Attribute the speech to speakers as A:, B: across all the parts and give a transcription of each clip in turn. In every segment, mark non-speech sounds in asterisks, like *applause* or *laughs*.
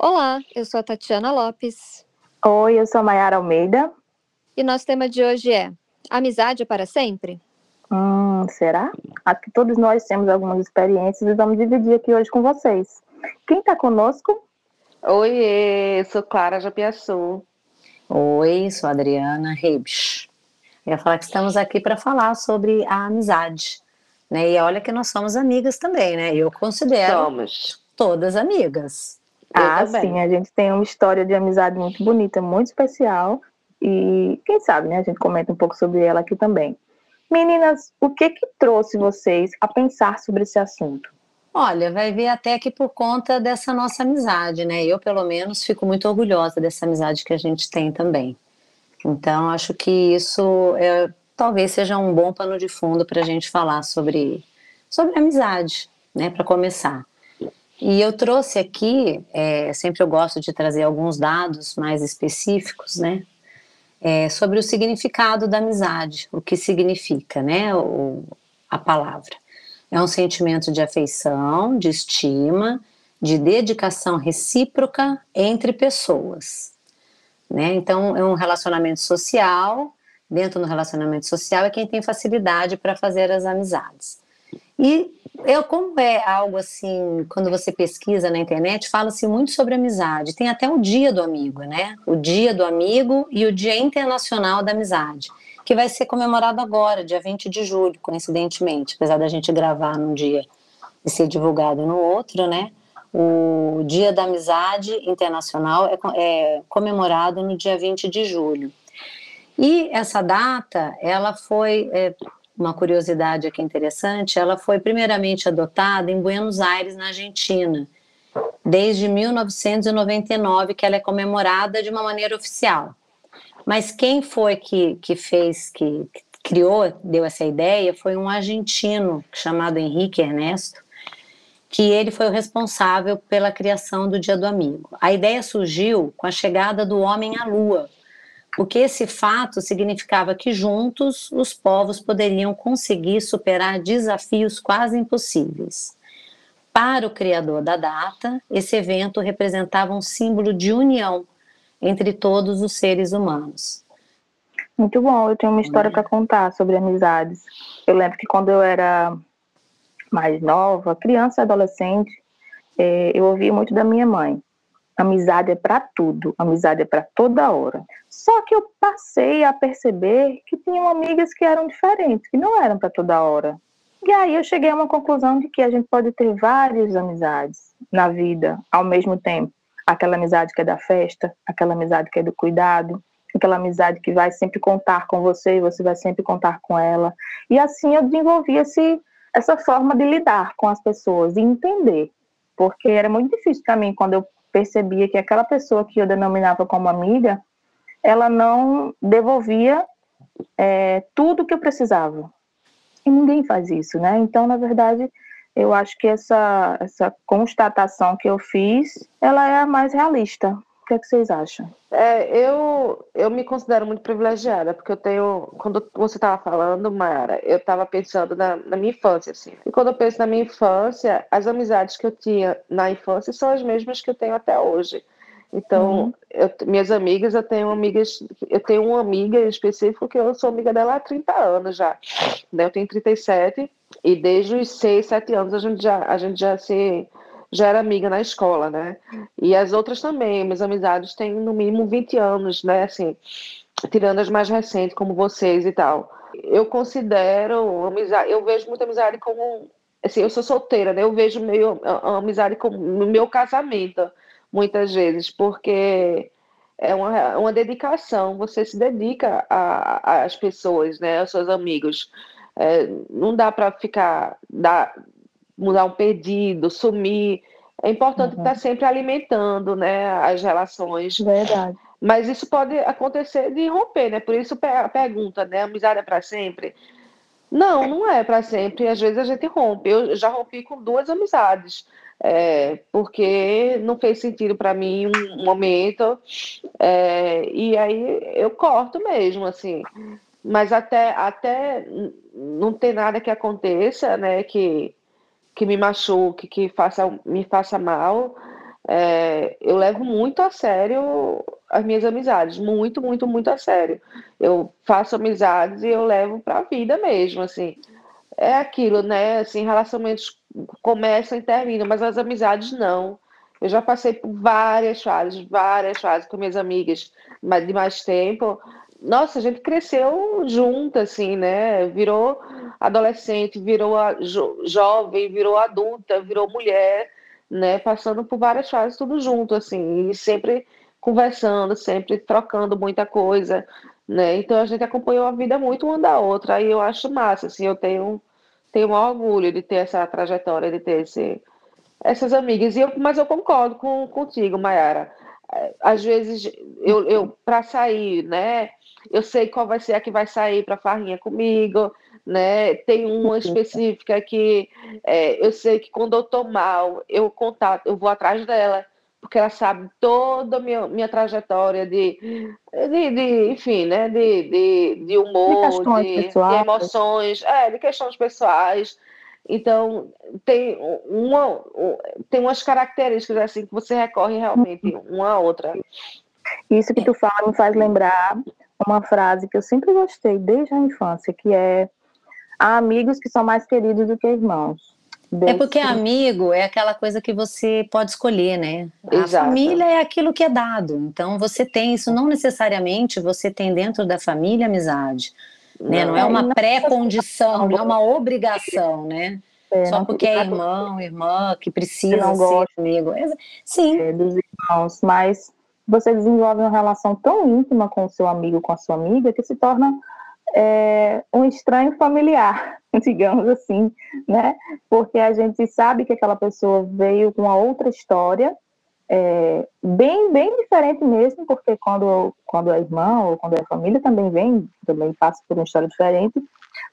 A: Olá, eu sou a Tatiana Lopes.
B: Oi, eu sou a Mayara Almeida.
A: E nosso tema de hoje é Amizade é para sempre?
B: Hum, será? Acho que todos nós temos algumas experiências e vamos dividir aqui hoje com vocês. Quem está conosco?
C: Oi, sou Clara Japiaçu.
D: Oi, sou Adriana Rebs. Eu ia falar que estamos aqui para falar sobre a amizade. Né? E olha que nós somos amigas também, né? Eu considero
C: Somos.
D: todas amigas.
B: Ah, sim, a gente tem uma história de amizade muito bonita, muito especial. E quem sabe, né? A gente comenta um pouco sobre ela aqui também. Meninas, o que que trouxe vocês a pensar sobre esse assunto?
D: Olha, vai ver até que por conta dessa nossa amizade, né? Eu, pelo menos, fico muito orgulhosa dessa amizade que a gente tem também. Então, acho que isso é, talvez seja um bom pano de fundo para a gente falar sobre, sobre amizade, né? Para começar. E eu trouxe aqui, é, sempre eu gosto de trazer alguns dados mais específicos, né? É, sobre o significado da amizade, o que significa, né? O, a palavra. É um sentimento de afeição, de estima, de dedicação recíproca entre pessoas. Né? Então, é um relacionamento social. Dentro do relacionamento social é quem tem facilidade para fazer as amizades. E eu, como é algo assim, quando você pesquisa na internet, fala-se muito sobre amizade. Tem até o dia do amigo, né? O dia do amigo e o dia internacional da amizade que vai ser comemorado agora, dia 20 de julho, coincidentemente, apesar da gente gravar num dia e ser divulgado no outro, né? O Dia da Amizade Internacional é, é comemorado no dia 20 de julho. E essa data, ela foi, é, uma curiosidade aqui interessante, ela foi primeiramente adotada em Buenos Aires, na Argentina, desde 1999 que ela é comemorada de uma maneira oficial. Mas quem foi que, que fez, que, criou, deu essa ideia, foi um argentino chamado Henrique Ernesto, que ele foi o responsável pela criação do Dia do Amigo. A ideia surgiu com a chegada do homem à Lua, porque esse fato significava que juntos os povos poderiam conseguir superar desafios quase impossíveis. Para o criador da data, esse evento representava um símbolo de união entre todos os seres humanos.
B: Muito bom, eu tenho uma história para contar sobre amizades. Eu lembro que quando eu era mais nova, criança adolescente, é, eu ouvia muito da minha mãe. Amizade é para tudo, amizade é para toda hora. Só que eu passei a perceber que tinham amigas que eram diferentes, que não eram para toda hora. E aí eu cheguei a uma conclusão de que a gente pode ter várias amizades na vida ao mesmo tempo aquela amizade que é da festa, aquela amizade que é do cuidado, aquela amizade que vai sempre contar com você e você vai sempre contar com ela. E assim eu desenvolvi esse, essa forma de lidar com as pessoas e entender, porque era muito difícil para mim quando eu percebia que aquela pessoa que eu denominava como amiga, ela não devolvia é, tudo que eu precisava. E ninguém faz isso, né? Então, na verdade, eu acho que essa, essa constatação que eu fiz, ela é a mais realista. O que, é que vocês acham?
C: É, eu, eu me considero muito privilegiada, porque eu tenho, quando você estava falando, Mara, eu estava pensando na, na, minha infância, assim. E quando eu penso na minha infância, as amizades que eu tinha na infância são as mesmas que eu tenho até hoje. Então, uhum. eu, minhas amigas, eu tenho amigas, eu tenho uma amiga em específico que eu sou amiga dela há 30 anos já. Né? Eu tenho 37 e desde os 6, 7 anos a gente já, a gente já se já era amiga na escola, né? E as outras também, minhas amizades têm no mínimo 20 anos, né? Assim, tirando as mais recentes, como vocês e tal. Eu considero amizade, eu vejo muita amizade como assim, eu sou solteira, né? Eu vejo meio a amizade como no meu casamento muitas vezes, porque é uma, uma dedicação, você se dedica às pessoas, né, aos seus amigos. É, não dá para ficar, dá, mudar um pedido, sumir. É importante uhum. estar sempre alimentando né, as relações.
B: Verdade.
C: Mas isso pode acontecer de romper, né? Por isso a pergunta, né? Amizade é para sempre? Não, não é para sempre. Às vezes a gente rompe. Eu já rompi com duas amizades é, porque não fez sentido para mim um momento, é, e aí eu corto mesmo, assim. Mas até, até não ter nada que aconteça, né, que, que me machuque, que faça, me faça mal, é, eu levo muito a sério as minhas amizades, muito, muito, muito a sério. Eu faço amizades e eu levo para a vida mesmo, assim. É aquilo, né? Assim, relacionamentos começam e terminam, mas as amizades não. Eu já passei por várias fases, várias fases com minhas amigas de mais tempo. Nossa, a gente cresceu junto, assim, né? Virou adolescente, virou jo jovem, virou adulta, virou mulher, né? Passando por várias fases, tudo junto, assim, e sempre conversando, sempre trocando muita coisa, né? Então a gente acompanhou a vida muito uma da outra, aí eu acho massa, assim, eu tenho, tenho um orgulho de ter essa trajetória, de ter esse, essas amigas, e eu, mas eu concordo com, contigo, Mayara. É, às vezes, eu, eu para sair, né? Eu sei qual vai ser a que vai sair para farrinha comigo, né? Tem uma específica que é, eu sei que quando eu tô mal, eu contato, eu vou atrás dela, porque ela sabe toda a minha, minha trajetória de, de, de enfim, né? De, de, de humor, de, de, de emoções, é, de questões pessoais. Então, tem, uma, tem umas características assim que você recorre realmente uma a outra.
B: Isso que tu fala me faz lembrar uma frase que eu sempre gostei desde a infância, que é há amigos que são mais queridos do que irmãos.
D: É porque amigo é aquela coisa que você pode escolher, né? A família é aquilo que é dado. Então você tem isso, não necessariamente você tem dentro da família amizade. Não, né? não é uma pré-condição, não é uma obrigação, né? É, Só porque é irmão, irmã, que precisa não ser amigo. Sim.
B: É, dos irmãos, mas você desenvolve uma relação tão íntima com o seu amigo, com a sua amiga, que se torna é, um estranho familiar, *laughs* digamos assim, né? Porque a gente sabe que aquela pessoa veio com uma outra história, é, bem, bem diferente mesmo, porque quando, quando é irmão ou quando é família também vem, também passa por uma história diferente,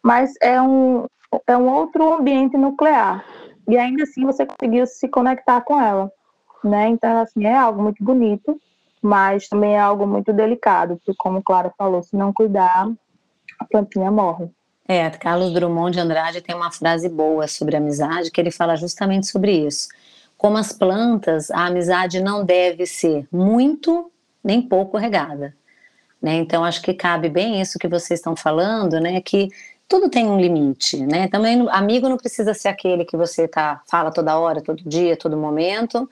B: mas é um, é um outro ambiente nuclear. E ainda assim você conseguiu se conectar com ela, né? Então, assim, é algo muito bonito, mas também é algo muito delicado, porque como Clara falou, se não cuidar, a plantinha morre.
D: É, Carlos Drummond de Andrade tem uma frase boa sobre amizade, que ele fala justamente sobre isso. Como as plantas, a amizade não deve ser muito nem pouco regada. Né? Então, acho que cabe bem isso que vocês estão falando, né? Que tudo tem um limite, né? Também amigo não precisa ser aquele que você tá, fala toda hora, todo dia, todo momento,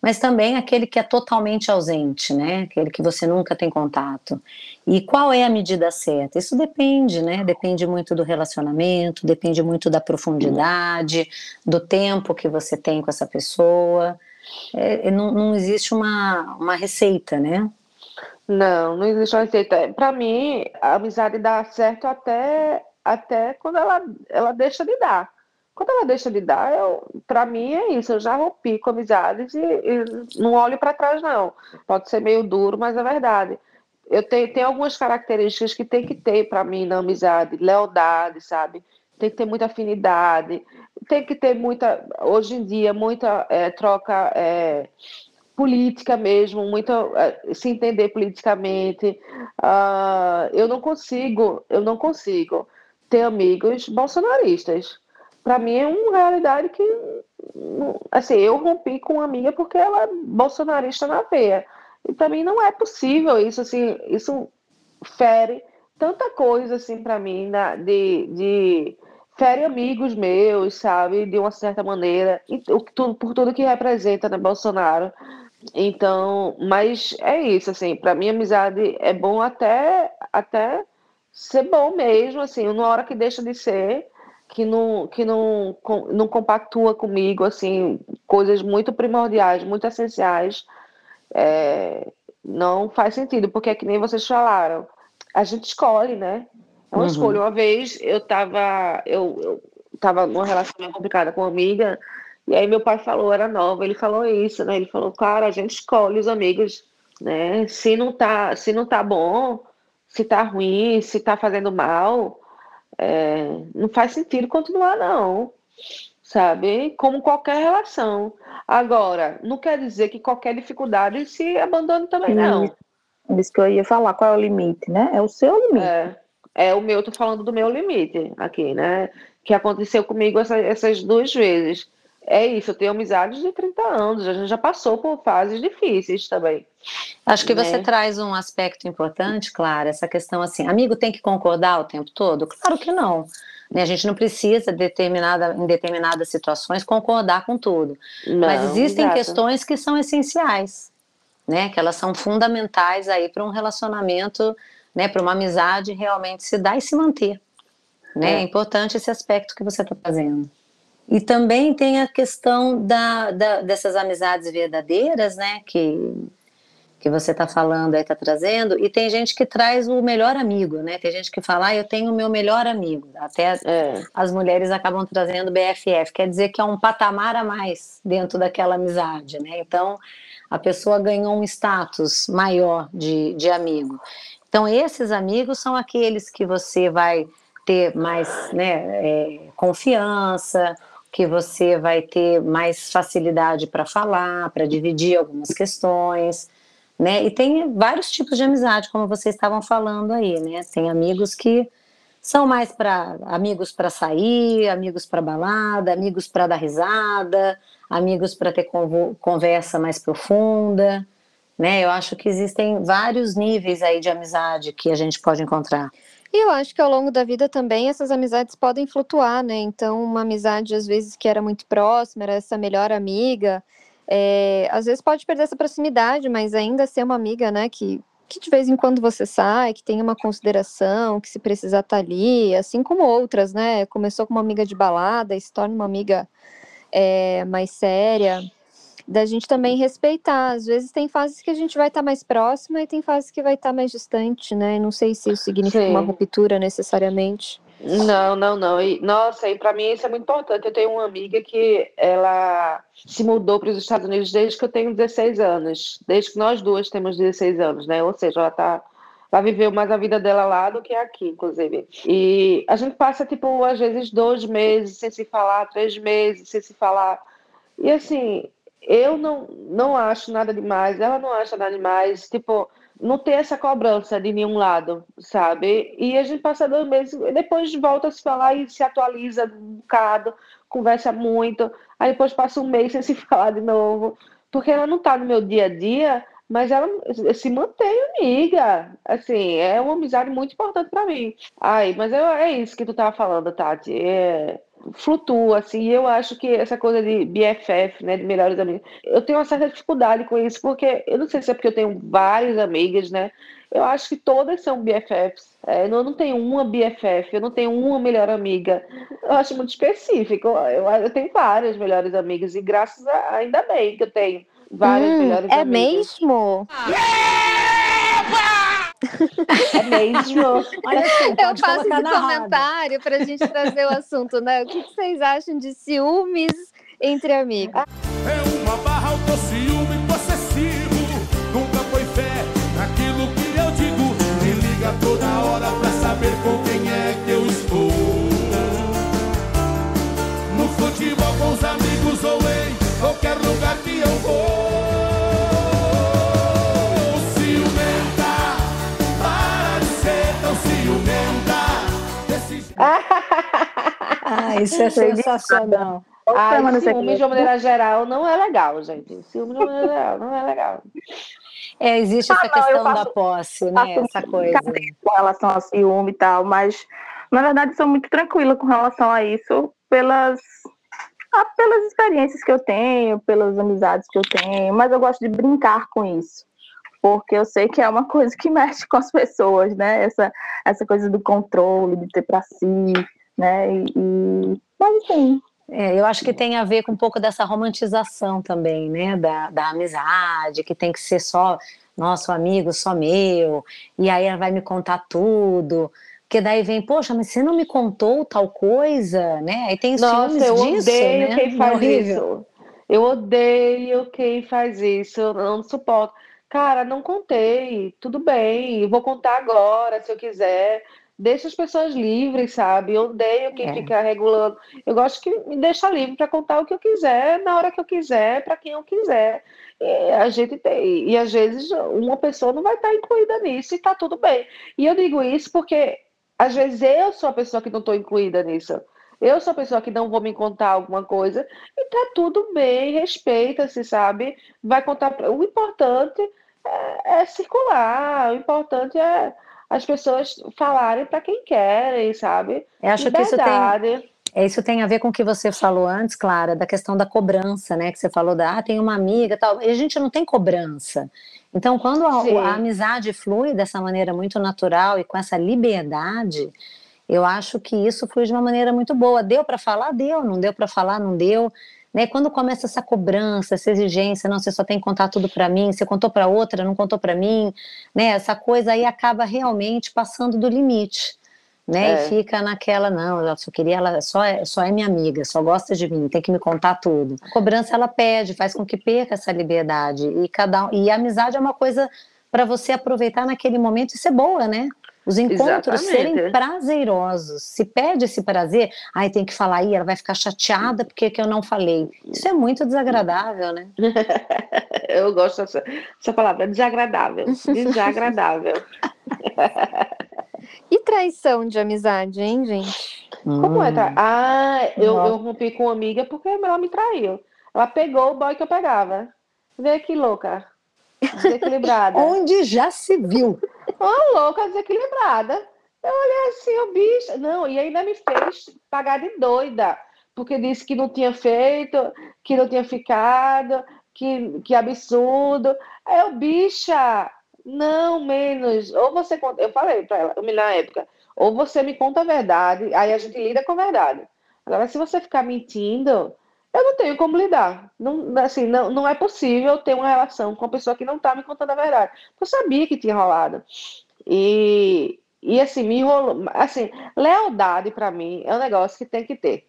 D: mas também aquele que é totalmente ausente, né? Aquele que você nunca tem contato. E qual é a medida certa? Isso depende, né? Depende muito do relacionamento, depende muito da profundidade, do tempo que você tem com essa pessoa. É, não, não existe uma, uma receita, né?
C: Não, não existe uma receita. Para mim, a amizade dá certo até, até quando ela, ela deixa de dar. Quando ela deixa de dar, para mim é isso. Eu já rompi com amizades e, e não olho para trás, não. Pode ser meio duro, mas é verdade. Eu tenho, tenho algumas características que tem que ter para mim na amizade: lealdade, sabe? Tem que ter muita afinidade, tem que ter muita, hoje em dia, muita é, troca é, política mesmo, muita, é, se entender politicamente. Uh, eu não consigo, eu não consigo ter amigos bolsonaristas para mim é uma realidade que assim, eu rompi com uma amiga porque ela é bolsonarista na veia. E para mim não é possível isso assim, isso fere tanta coisa assim para mim na, de, de fere amigos meus, sabe, de uma certa maneira, e, tudo, por tudo que representa né, Bolsonaro. Então, mas é isso assim, para mim amizade é bom até até ser bom mesmo, assim, uma hora que deixa de ser, que não, que não, não compactua comigo, assim, coisas muito primordiais, muito essenciais, é, não faz sentido, porque é que nem vocês falaram, a gente escolhe, né? É uma uhum. escolha. Uma vez eu estava eu, eu tava numa relação meio complicada com uma amiga, e aí meu pai falou, era nova, ele falou isso, né? Ele falou, cara, a gente escolhe os amigos, né? Se não tá, se não tá bom, se tá ruim, se tá fazendo mal, é, não faz sentido continuar, não. Sabe? Como qualquer relação. Agora, não quer dizer que qualquer dificuldade se abandone também, não.
B: Isso que eu ia falar, qual é o limite, né? É o seu limite.
C: É, é o meu, tô falando do meu limite aqui, né? Que aconteceu comigo essa, essas duas vezes. É isso, eu tenho amizades de 30 anos, a gente já passou por fases difíceis também.
D: Acho que
C: né?
D: você traz um aspecto importante, Clara, essa questão assim, amigo tem que concordar o tempo todo? Claro que não. Né? A gente não precisa, determinada, em determinadas situações, concordar com tudo.
C: Não,
D: Mas existem
C: exato.
D: questões que são essenciais, né? Que elas são fundamentais aí para um relacionamento, né? Para uma amizade realmente se dar e se manter. Né? É. é importante esse aspecto que você está fazendo. E também tem a questão da, da, dessas amizades verdadeiras, né? Que, que você está falando aí, está trazendo. E tem gente que traz o melhor amigo, né? Tem gente que fala, ah, eu tenho o meu melhor amigo. Até
C: É.
D: as mulheres acabam trazendo BFF, quer dizer que é um patamar a mais dentro daquela amizade, né? Então a pessoa ganhou um status maior de, de amigo. Então esses amigos são aqueles que você vai ter mais né, é, confiança, que você vai ter mais facilidade para falar, para dividir algumas questões, né? E tem vários tipos de amizade, como vocês estavam falando aí, né? Tem amigos que são mais para amigos para sair, amigos para balada, amigos para dar risada, amigos para ter conversa mais profunda, né? Eu acho que existem vários níveis aí de amizade que a gente pode encontrar.
A: E eu acho que ao longo da vida também essas amizades podem flutuar, né? Então, uma amizade, às vezes, que era muito próxima, era essa melhor amiga, é, às vezes pode perder essa proximidade, mas ainda ser uma amiga, né? Que, que de vez em quando você sai, que tem uma consideração, que se precisar estar ali, assim como outras, né? Começou com uma amiga de balada e se torna uma amiga é, mais séria da gente também respeitar. Às vezes tem fases que a gente vai estar tá mais próxima e tem fases que vai estar tá mais distante, né? Não sei se isso significa Sim. uma ruptura necessariamente.
C: Não, não, não. E, nossa, e para mim isso é muito importante. Eu tenho uma amiga que ela se mudou para os Estados Unidos desde que eu tenho 16 anos, desde que nós duas temos 16 anos, né? Ou seja, ela tá ela viveu mais a vida dela lá do que aqui, inclusive. E a gente passa, tipo, às vezes dois meses sem se falar, três meses sem se falar. E assim, eu não, não acho nada demais, ela não acha nada demais, tipo, não ter essa cobrança de nenhum lado, sabe? E a gente passa dois meses, depois volta a se falar e se atualiza um bocado, conversa muito, aí depois passa um mês *laughs* sem se falar de novo, porque ela não tá no meu dia a dia, mas ela se mantém amiga, assim, é uma amizade muito importante para mim. Ai, mas é, é isso que tu tava falando, Tati, é flutua, assim, e eu acho que essa coisa de BFF, né, de melhores amigos, eu tenho uma certa dificuldade com isso, porque eu não sei se é porque eu tenho várias amigas, né, eu acho que todas são BFFs, é, eu não tenho uma BFF, eu não tenho uma melhor amiga, eu acho muito específico, eu, eu tenho várias melhores amigas, e graças a, ainda bem que eu tenho várias
A: hum,
C: melhores
A: é
C: amigas.
A: É mesmo?
C: É mesmo.
D: Olha assim,
A: eu faço esse comentário para a gente trazer o assunto, né? O que vocês acham de ciúmes entre amigos?
E: É uma barra autociúme
D: isso é sensacional.
C: Ah, ciúme de maneira geral não é legal, gente. Ciúme de maneira geral não é legal.
D: É, existe essa ah, não, questão faço, da posse, né? Essa coisa.
B: Com relação ao ciúme e tal, mas na verdade sou muito tranquila com relação a isso pelas ah, pelas experiências que eu tenho, pelas amizades que eu tenho, mas eu gosto de brincar com isso porque eu sei que é uma coisa que mexe com as pessoas, né? Essa, essa coisa do controle, de ter para si, né? E, e... Mas enfim.
D: É, eu acho que tem a ver com um pouco dessa romantização também, né? Da, da amizade, que tem que ser só nosso amigo, só meu, e aí ela vai me contar tudo. Porque daí vem, poxa, mas você não me contou tal coisa, né? Aí tem
C: Nossa, eu
D: disso,
C: odeio
D: né?
C: quem faz isso. Eu odeio quem faz isso, eu não suporto. Cara, não contei, tudo bem, vou contar agora, se eu quiser deixa as pessoas livres, sabe? Eu odeio quem é. fica regulando. Eu gosto que me deixa livre para contar o que eu quiser, na hora que eu quiser, para quem eu quiser. E a gente tem, e às vezes uma pessoa não vai estar incluída nisso e está tudo bem. E eu digo isso porque às vezes eu sou a pessoa que não estou incluída nisso. Eu sou a pessoa que não vou me contar alguma coisa e tá tudo bem, respeita-se, sabe? Vai contar. O importante é, é circular, o importante é as pessoas falarem para quem querem, sabe?
D: Eu acho Liberdade. que isso tem, é, isso tem a ver com o que você falou antes, Clara, da questão da cobrança, né? Que você falou da, ah, tem uma amiga tal. E a gente não tem cobrança. Então, quando a, a amizade flui dessa maneira muito natural e com essa liberdade, eu acho que isso flui de uma maneira muito boa. Deu para falar? Deu. Não deu para falar? Não deu. Né? Quando começa essa cobrança, essa exigência, não, você só tem que contar tudo para mim, você contou para outra, não contou para mim, né? Essa coisa aí acaba realmente passando do limite. Né, é. E fica naquela, não, eu só queria, ela só é, só é minha amiga, só gosta de mim, tem que me contar tudo. A cobrança ela pede, faz com que perca essa liberdade. E cada e a amizade é uma coisa para você aproveitar naquele momento e ser boa, né? Os encontros Exatamente. serem prazerosos. Se pede esse prazer, aí tem que falar aí, ela vai ficar chateada porque que eu não falei. Isso é muito desagradável, né? *laughs*
C: eu gosto dessa, dessa palavra, desagradável. *laughs* Desagradável.
A: e traição de amizade, hein, gente?
C: Como é? Tra... Hum. Ah, eu, eu rompi com uma amiga porque ela me traiu. Ela pegou o boy que eu pegava. Vê que louca. Desequilibrada.
D: Onde já se viu.
C: Uma louca desequilibrada. Eu olhei assim, o bicho. Não, e ainda me fez pagar de doida. Porque disse que não tinha feito, que não tinha ficado, que, que absurdo. Aí eu, bicha, não, menos. Ou você conta. Eu falei para ela, na época, ou você me conta a verdade, aí a gente lida com a verdade. Agora, se você ficar mentindo, eu não tenho como lidar. Não, assim, não, não é possível ter uma relação com uma pessoa que não está me contando a verdade. Eu sabia que tinha rolado. E, e assim, me enrolou. Assim, lealdade para mim é um negócio que tem que ter.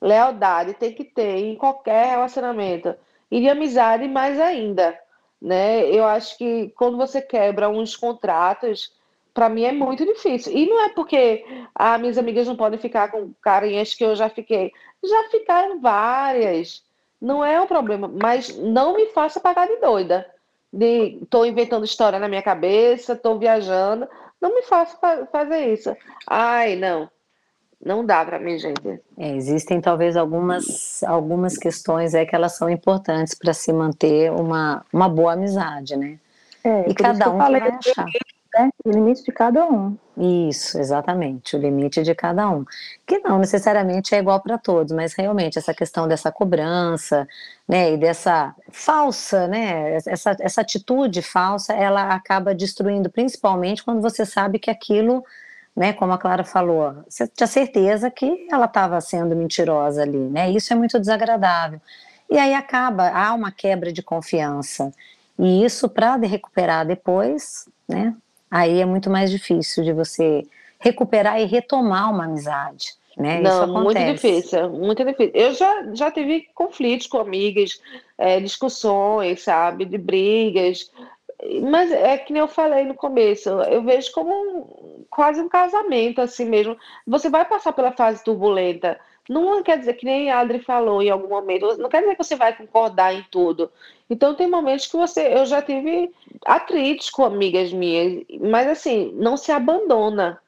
C: Lealdade tem que ter em qualquer relacionamento. E de amizade mais ainda. Né? Eu acho que quando você quebra uns contratos, para mim é muito difícil. E não é porque ah, minhas amigas não podem ficar com carinhas que eu já fiquei. Já ficaram várias. Não é um problema, mas não me faça pagar de doida. De tô inventando história na minha cabeça, tô viajando. Não me faça fazer isso. Ai, não. Não dá para mim, gente.
D: É, existem talvez algumas, algumas questões é que elas são importantes para se manter uma, uma boa amizade, né?
B: É, e cada um vai achar né? O limite de cada um.
D: Isso, exatamente, o limite de cada um. Que não necessariamente é igual para todos, mas realmente essa questão dessa cobrança, né, e dessa falsa, né, essa, essa atitude falsa, ela acaba destruindo principalmente quando você sabe que aquilo, né, como a Clara falou, você tinha certeza que ela estava sendo mentirosa ali, né, isso é muito desagradável. E aí acaba, há uma quebra de confiança. E isso, para recuperar depois, né, aí é muito mais difícil de você recuperar e retomar uma amizade. Né?
C: Não, muito difícil, muito difícil. Eu já, já tive conflitos com amigas, é, discussões, sabe, de brigas, mas é que nem eu falei no começo, eu vejo como um, quase um casamento assim mesmo. Você vai passar pela fase turbulenta, não quer dizer que nem a Adri falou em algum momento, não quer dizer que você vai concordar em tudo. Então tem momentos que você, eu já tive atritos com amigas minhas, mas assim, não se abandona.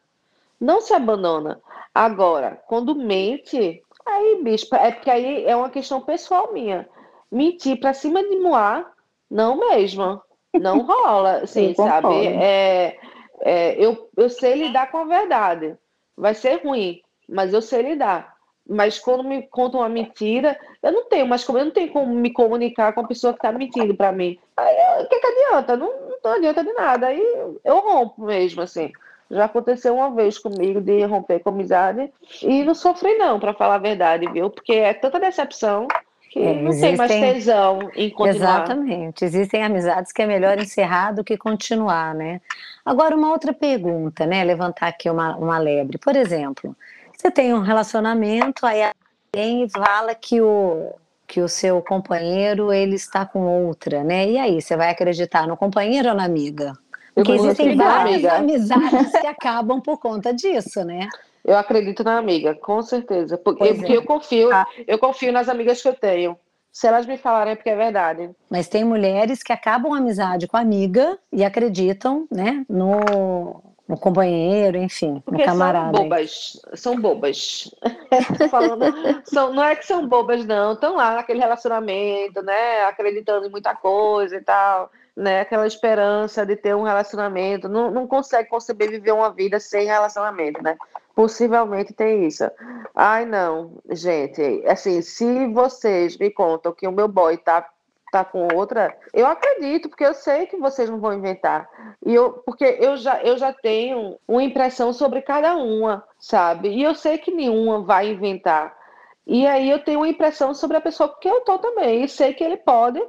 C: Não se abandona. Agora, quando mente, aí, bicho, é porque aí é uma questão pessoal minha. Mentir pra cima de Moá, não mesmo. Não *laughs* rola, assim, Sim, sabe? É, é, eu, eu sei lidar com a verdade. Vai ser ruim, mas eu sei lidar. Mas quando me contam uma mentira, eu não tenho mais como, eu não tenho como me comunicar com a pessoa que está mentindo para mim. Aí o que, que adianta? Não, não adianta de nada. Aí eu rompo mesmo, assim. Já aconteceu uma vez comigo de romper com amizade e não sofri, não, para falar a verdade, viu? Porque é tanta decepção que é, não existem... tem mais tesão em continuar.
D: Exatamente. Existem amizades que é melhor encerrar do que continuar, né? Agora, uma outra pergunta, né? Levantar aqui uma, uma lebre. Por exemplo, você tem um relacionamento, aí alguém fala que o, que o seu companheiro ele está com outra, né? E aí, você vai acreditar no companheiro ou na amiga? Porque existem várias amiga. amizades que *laughs* acabam por conta disso, né?
C: Eu acredito na amiga, com certeza. Porque, porque é. eu confio, ah. eu confio nas amigas que eu tenho. Se elas me falarem é porque é verdade.
D: Mas tem mulheres que acabam a amizade com a amiga e acreditam, né, no um companheiro, enfim,
C: Porque
D: um camarada.
C: São bobas, são bobas. *laughs* falando, são, não é que são bobas, não. Estão lá naquele relacionamento, né? Acreditando em muita coisa e tal, né? Aquela esperança de ter um relacionamento. Não, não consegue conceber viver uma vida sem relacionamento, né? Possivelmente tem isso. Ai, não, gente. Assim, se vocês me contam que o meu boy tá tá com outra, eu acredito, porque eu sei que vocês não vão inventar. E eu, porque eu já, eu já tenho uma impressão sobre cada uma, sabe? E eu sei que nenhuma vai inventar. E aí eu tenho uma impressão sobre a pessoa que eu tô também. E sei que ele pode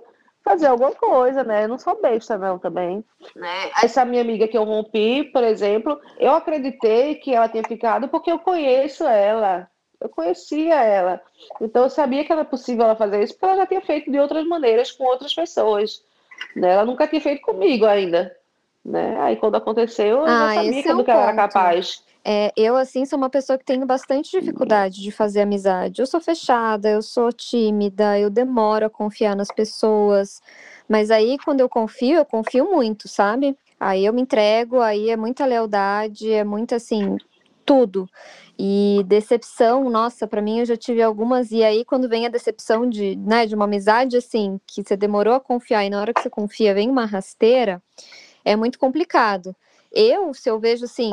C: fazer alguma coisa, né? Eu não sou besta, não, também. Né? Essa minha amiga que eu rompi, por exemplo, eu acreditei que ela tinha ficado porque eu conheço ela eu conhecia ela. Então eu sabia que era possível ela fazer isso, porque ela já tinha feito de outras maneiras com outras pessoas. Né? Ela nunca tinha feito comigo ainda. Né? Aí quando aconteceu, eu ah, já sabia que, é do que ela era capaz.
A: É, eu, assim, sou uma pessoa que tenho bastante dificuldade de fazer amizade. Eu sou fechada, eu sou tímida, eu demoro a confiar nas pessoas. Mas aí, quando eu confio, eu confio muito, sabe? Aí eu me entrego, aí é muita lealdade, é muito assim, tudo. E decepção, nossa, para mim eu já tive algumas. E aí, quando vem a decepção de, né, de uma amizade assim, que você demorou a confiar e na hora que você confia vem uma rasteira, é muito complicado. Eu, se eu vejo assim,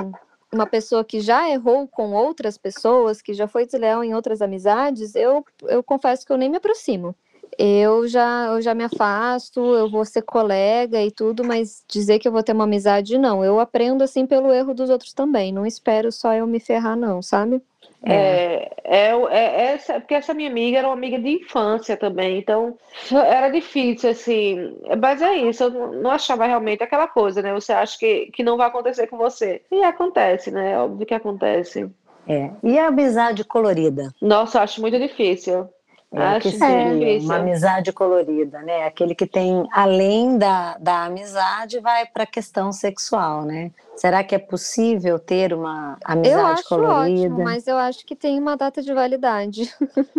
A: uma pessoa que já errou com outras pessoas, que já foi desleal em outras amizades, eu, eu confesso que eu nem me aproximo eu já, eu já me afasto, eu vou ser colega e tudo, mas dizer que eu vou ter uma amizade, não. Eu aprendo assim pelo erro dos outros também. Não espero só eu me ferrar, não, sabe?
C: É, é, é, essa, porque essa minha amiga era uma amiga de infância também, então era difícil, assim. Mas é isso, eu não achava realmente aquela coisa, né? Você acha que, que não vai acontecer com você. E acontece, né? Óbvio que acontece.
D: É. E a amizade colorida?
C: Nossa, eu acho muito difícil.
D: É, que seria uma amizade colorida, né? Aquele que tem, além da, da amizade, vai para a questão sexual, né? Será que é possível ter uma amizade
A: eu acho
D: colorida?
A: Ótimo, mas eu acho que tem uma data de validade.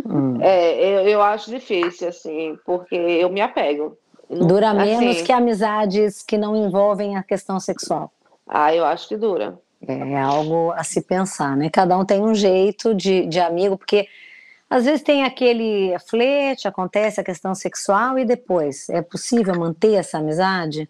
C: Hum. É, eu, eu acho difícil, assim, porque eu me apego.
D: Dura assim, menos que amizades que não envolvem a questão sexual.
C: Ah, eu acho que dura.
D: É algo a se pensar, né? Cada um tem um jeito de, de amigo, porque às vezes tem aquele flerte, acontece a questão sexual e depois é possível manter essa amizade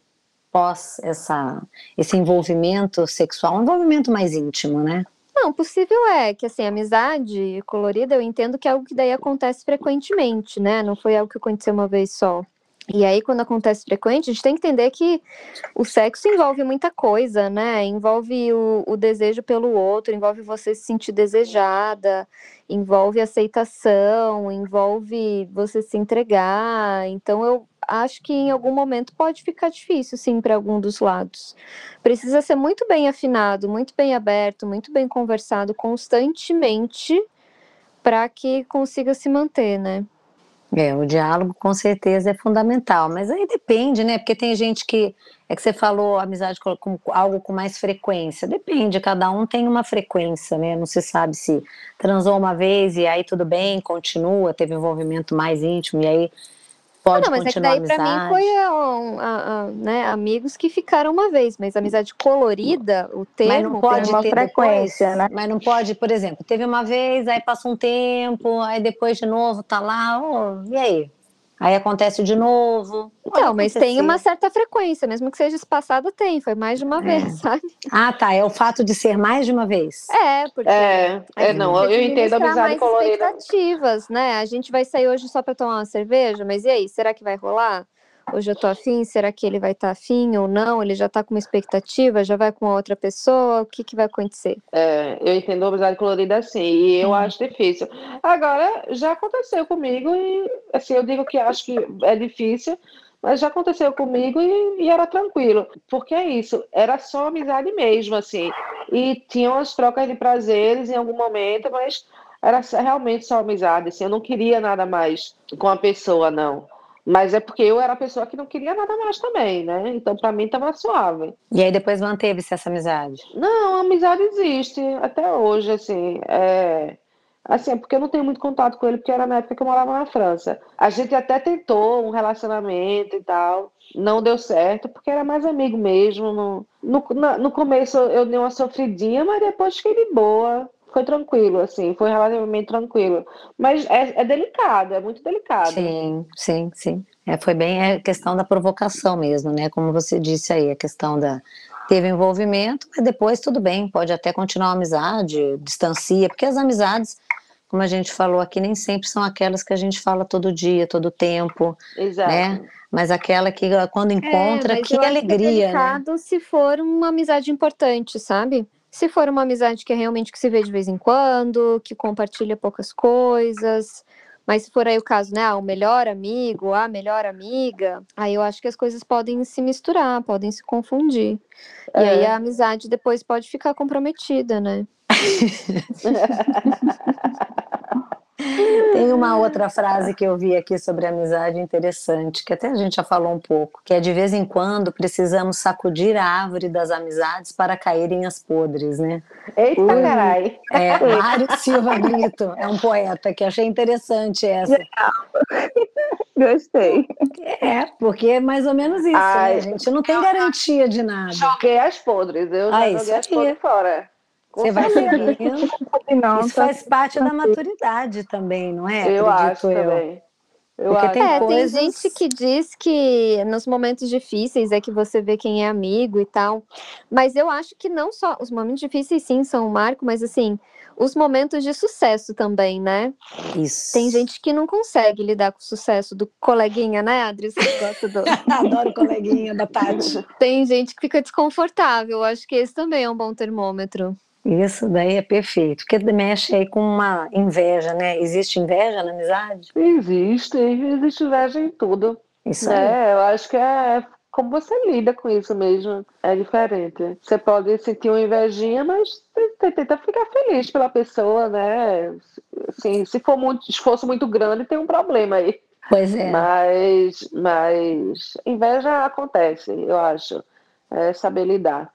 D: pós essa, esse envolvimento sexual, um envolvimento mais íntimo, né?
A: Não, possível é que assim, amizade colorida eu entendo que é algo que daí acontece frequentemente, né? Não foi algo que aconteceu uma vez só. E aí, quando acontece frequente, a gente tem que entender que o sexo envolve muita coisa, né? Envolve o, o, desejo pelo outro, envolve você se sentir desejada, envolve aceitação, envolve você se entregar. Então, eu acho que em algum momento pode ficar difícil, sim, para algum dos lados. Precisa ser muito bem afinado, muito bem aberto, muito bem conversado constantemente para que consiga se manter, né?
D: É, o diálogo com certeza é fundamental, mas aí depende, né? Porque tem gente que é que você falou amizade com, com, algo com mais frequência. Depende, cada um tem uma frequência, né? Não se sabe se transou uma vez e aí tudo bem, continua, teve envolvimento mais íntimo e aí pode ah, não, mas continuar é que daí para mim
A: foi né, amigos que ficaram uma vez, mas amizade colorida, o termo
D: mas não pode uma frequência, depois, né? Mas não pode, por exemplo, teve uma vez, aí passa um tempo, aí depois de novo tá lá, oh, e aí? Aí acontece de novo.
A: Então, mas tem uma certa frequência, mesmo que seja espaçada, tem, foi mais de uma é. vez, sabe?
D: Ah, tá. É o fato de ser mais de uma vez.
A: É, porque.
C: É, é não, eu entendo a amizade colorida.
A: expectativas, né? A gente vai sair hoje só para tomar uma cerveja, mas e aí, será que vai rolar? Hoje eu tô afim, será que ele vai estar tá afim ou não? Ele já tá com uma expectativa, já vai com outra pessoa, o que que vai acontecer?
C: É, eu entendo a amizade colorida assim, e eu hum. acho difícil. Agora, já aconteceu comigo e, assim, eu digo que acho que é difícil, mas já aconteceu comigo e, e, era tranquilo. Porque é isso, era só amizade mesmo, assim. E tinham as trocas de prazeres em algum momento, mas era realmente só amizade, assim. Eu não queria nada mais com a pessoa, não. Mas é porque eu era a pessoa que não queria nada mais também, né? Então, para mim, tava suave.
D: E aí, depois manteve-se essa amizade?
C: Não, a amizade existe até hoje, assim. É... Assim, é porque eu não tenho muito contato com ele, porque era na época que eu morava na França. A gente até tentou um relacionamento e tal, não deu certo, porque era mais amigo mesmo, não, No, na, no começo eu dei uma sofridinha, mas depois fiquei de boa. Foi tranquilo, assim, foi relativamente tranquilo. Mas é, é delicado, é muito delicado.
D: Sim, sim, sim. É, foi bem a questão da provocação mesmo, né? Como você disse aí, a questão da. Teve envolvimento, mas depois tudo bem, pode até continuar a amizade, distancia, porque as amizades, como a gente falou aqui, nem sempre são aquelas que a gente fala todo dia, todo tempo.
C: Exato.
D: Né? Mas aquela que quando encontra,
A: é,
D: que alegria. Que é
A: delicado
D: né?
A: se for uma amizade importante, sabe? Se for uma amizade que é realmente que se vê de vez em quando, que compartilha poucas coisas, mas se for aí o caso, né, ah, o melhor amigo, a melhor amiga, aí eu acho que as coisas podem se misturar, podem se confundir. É. E aí a amizade depois pode ficar comprometida, né? *laughs* *laughs*
D: Uma outra frase que eu vi aqui sobre amizade interessante, que até a gente já falou um pouco, que é de vez em quando precisamos sacudir a árvore das amizades para caírem as podres, né?
C: Eita, Ui. carai!
D: É, *laughs* Mário Silva Brito é um poeta que achei interessante essa. *laughs*
B: Gostei.
D: É, porque é mais ou menos isso, né? Ai, né? A gente não tem garantia de nada.
C: Joguei as podres, eu ah, joguei as podres fora.
D: Você vai seguindo. Não, Isso tá faz parte da maturidade também, não é?
C: Eu Acredito acho eu. também.
A: Eu Porque acho. Tem, é, coisas... tem gente que diz que nos momentos difíceis é que você vê quem é amigo e tal. Mas eu acho que não só os momentos difíceis sim são um marco, mas assim, os momentos de sucesso também, né?
D: Isso.
A: Tem gente que não consegue lidar com o sucesso do coleguinha, né, Adri? Você gosta do. *laughs*
D: Adoro o coleguinha da Tati.
A: Tem gente que fica desconfortável. Eu acho que esse também é um bom termômetro.
D: Isso daí é perfeito, porque mexe aí com uma inveja, né? Existe inveja na amizade?
C: Existe, existe inveja em tudo.
D: Isso
C: né?
D: aí.
C: Eu acho que é como você lida com isso mesmo, é diferente. Você pode sentir uma invejinha, mas tenta ficar feliz pela pessoa, né? Assim, se for muito esforço muito grande, tem um problema aí.
D: Pois é.
C: Mas, mas inveja acontece, eu acho. É saber lidar.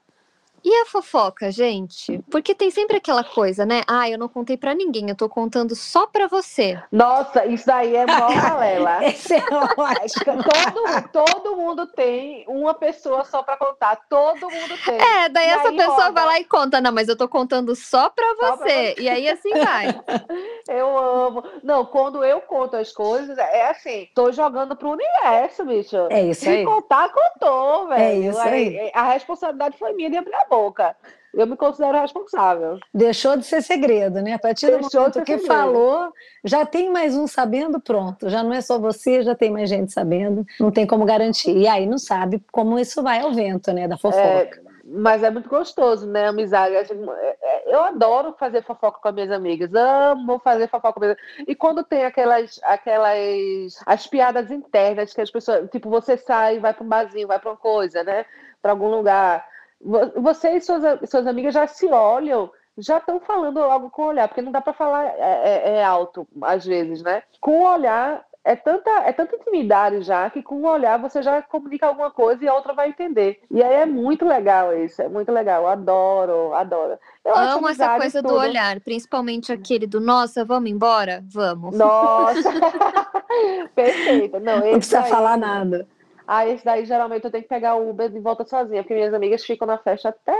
A: E a fofoca, gente? Porque tem sempre aquela coisa, né? Ah, eu não contei para ninguém, eu tô contando só para você.
C: Nossa, isso aí é mó *laughs* balela.
D: Esse é
C: todo, todo mundo tem uma pessoa só para contar. Todo mundo tem.
A: É, daí e essa pessoa roda. vai lá e conta. Não, mas eu tô contando só para você. você. E aí assim vai. *laughs*
C: eu amo. Não, quando eu conto as coisas, é assim, tô jogando pro universo, bicho.
D: É isso
C: Se
D: aí.
C: Se contar, contou, velho.
D: É isso aí.
C: A, a responsabilidade foi minha de abrir a boca. Eu me considero responsável.
D: Deixou de ser segredo, né? A partir do Deixou momento que segredo. falou, já tem mais um sabendo, pronto. Já não é só você, já tem mais gente sabendo. Não tem como garantir. E aí não sabe como isso vai ao vento, né? Da fofoca.
C: É, mas é muito gostoso, né? Amizade. É, é, eu adoro fazer fofoca com as minhas amigas. Amo fazer fofoca com as minhas E quando tem aquelas, aquelas as piadas internas que as pessoas. Tipo, você sai, vai para um barzinho, vai para uma coisa, né? Para algum lugar você e suas, suas amigas já se olham, já estão falando algo com o olhar, porque não dá para falar é, é, é, alto, às vezes, né? Com o olhar, é tanta, é tanta intimidade já que com o olhar você já comunica alguma coisa e a outra vai entender. E aí é muito legal isso, é muito legal. Eu adoro, adoro. Eu
A: amo essa coisa tudo. do olhar, principalmente aquele do nossa, vamos embora? Vamos.
C: Nossa! *laughs* *laughs* Perfeito. Não,
D: não precisa aí... falar nada.
C: Ah, esse daí geralmente eu tenho que pegar o Uber de volta sozinha, porque minhas amigas ficam na festa até.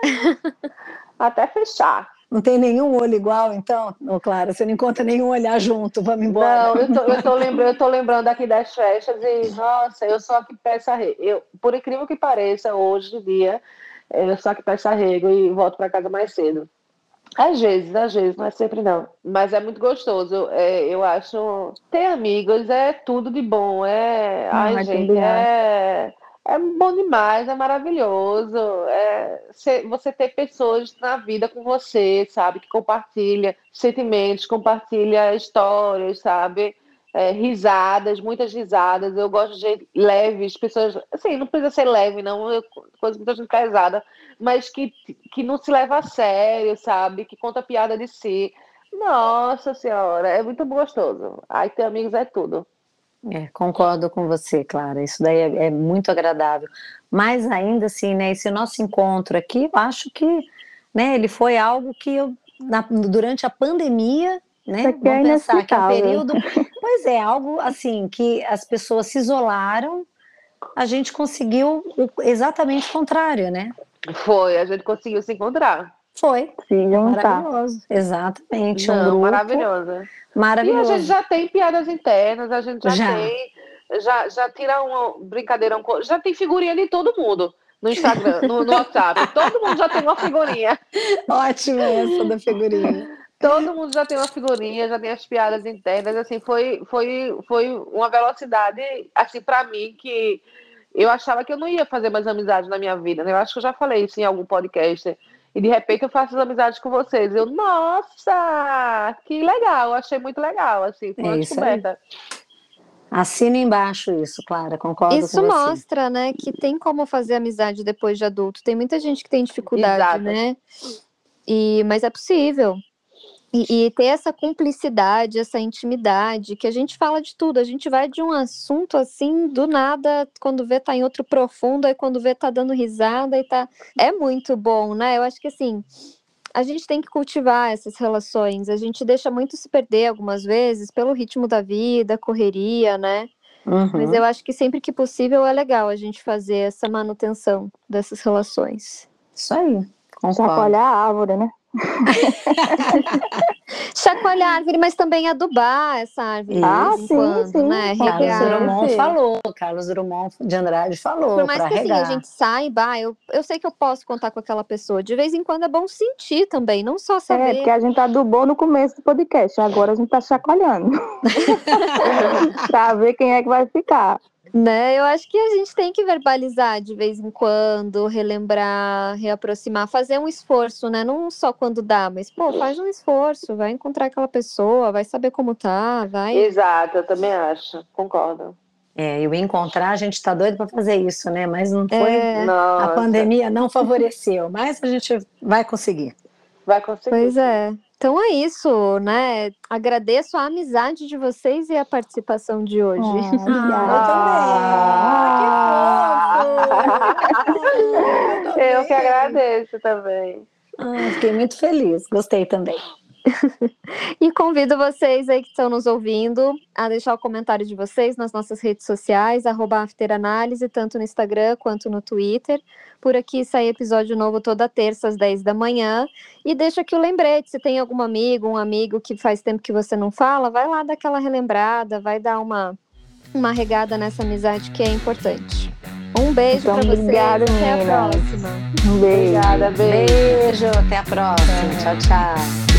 C: *laughs* até fechar.
D: Não tem nenhum olho igual, então? Não, claro, você não encontra nenhum olhar junto, vamos embora.
C: Não, eu tô, eu tô, lembrando, eu tô lembrando aqui das festas e, nossa, eu sou aqui peço arrego. Eu, por incrível que pareça, hoje em dia, eu sou aqui peço arrego e volto para casa mais cedo. Às vezes, às vezes, não é sempre não. Mas é muito gostoso. É, eu acho. Ter amigos é tudo de bom. É. Ai, ai gente, é. É bom demais, é maravilhoso. É, você ter pessoas na vida com você, sabe? Que compartilha sentimentos, compartilha histórias, sabe? É, risadas, muitas risadas. Eu gosto de leves, pessoas. Assim, não precisa ser leve, não, eu, coisa muita gente pesada, mas que, que não se leva a sério, sabe? Que conta piada de si. Nossa Senhora, é muito gostoso. Aí ter amigos é tudo.
D: É, concordo com você, Clara. Isso daí é, é, muito agradável. Mas ainda assim, né, esse nosso encontro aqui, eu acho que né, ele foi algo que eu, na, durante a pandemia, né? Vamos
B: é pensar que é um
D: período. *laughs* Pois é, algo assim que as pessoas se isolaram, a gente conseguiu o, exatamente o contrário, né?
C: Foi, a gente conseguiu se encontrar.
D: Foi.
B: Se juntar.
D: Maravilhoso. Exatamente. um
C: Não,
D: grupo
C: maravilhoso. E a gente já tem piadas internas, a gente já,
D: Já.
C: tem. Já, já tira uma brincadeira, um já tem figurinha de todo mundo no Instagram, no, no WhatsApp. Todo mundo já tem uma figurinha. *laughs*
D: Ótima essa da figurinha.
C: Todo mundo já tem uma figurinha, já tem as piadas internas. Assim, foi, foi, foi uma velocidade, assim, para mim, que eu achava que eu não ia fazer mais amizade na minha vida. Né? Eu acho que eu já falei isso em algum podcast. E de repente eu faço as amizades com vocês. Eu, nossa, que legal, achei muito legal, assim, foi
D: É
C: uma
D: isso aí.
C: descoberta.
D: Assina embaixo isso, Clara, concordo
A: Isso
D: com você.
A: mostra, né, que tem como fazer amizade depois de adulto. Tem muita gente que tem dificuldade,
C: Exato.
A: né? E, mas é possível. E, e ter essa cumplicidade, essa intimidade, que a gente fala de tudo. A gente vai de um assunto assim, do nada, quando vê tá em outro profundo, aí quando vê tá dando risada e tá. É muito bom, né? Eu acho que assim. A gente tem que cultivar essas relações. A gente deixa muito se perder algumas vezes pelo ritmo da vida, correria, né?
D: Uhum.
A: Mas eu acho que sempre que possível é legal a gente fazer essa manutenção dessas relações.
D: Isso aí.
B: Chacoalhar a árvore, né? *laughs*
A: Chacoalhar a árvore, mas também adubar essa árvore.
B: Ah, sim,
A: quando,
B: sim,
A: né?
D: Carlos
A: Regar.
D: Drummond
B: Sim.
D: falou, Carlos Drummond de Andrade falou,
A: Por mais que assim, a
D: regar.
A: gente saiba, eu, eu sei que eu posso contar com aquela pessoa. De vez em quando é bom sentir também, não só
B: É,
A: saber.
B: porque a gente adubou no começo do podcast, agora a gente tá chacoalhando. *laughs* *laughs* pra ver quem é que vai ficar.
A: Né? Eu acho que a gente tem que verbalizar de vez em quando, relembrar, reaproximar, fazer um esforço, né? Não só quando dá, mas pô, faz um esforço, vai encontrar aquela pessoa, vai saber como tá, vai.
C: Exato, eu também acho, concordo.
D: É, e o encontrar, a gente está doido para fazer isso, né? Mas não foi.
A: É,
D: A pandemia não favoreceu, mas a gente vai conseguir.
C: vai conseguir.
A: Pois é. Então é isso, né? Agradeço a amizade de vocês e a participação de hoje.
C: Eu que agradeço também.
D: Ah, fiquei muito feliz, gostei também.
A: E convido vocês aí que estão nos ouvindo a deixar o comentário de vocês nas nossas redes sociais, arroba afteranálise, tanto no Instagram quanto no Twitter. Por aqui sai episódio novo toda terça às 10 da manhã. E deixa aqui o lembrete, se tem algum amigo, um amigo que faz tempo que você não fala, vai lá dar aquela relembrada, vai dar uma, uma regada nessa amizade que é importante. Um beijo
B: Então,
A: para vocês,
B: obrigada,
A: até a próxima.
B: Um beijo.
C: Obrigada, beijo.
D: Beijo, até a próxima. Tchau, tchau.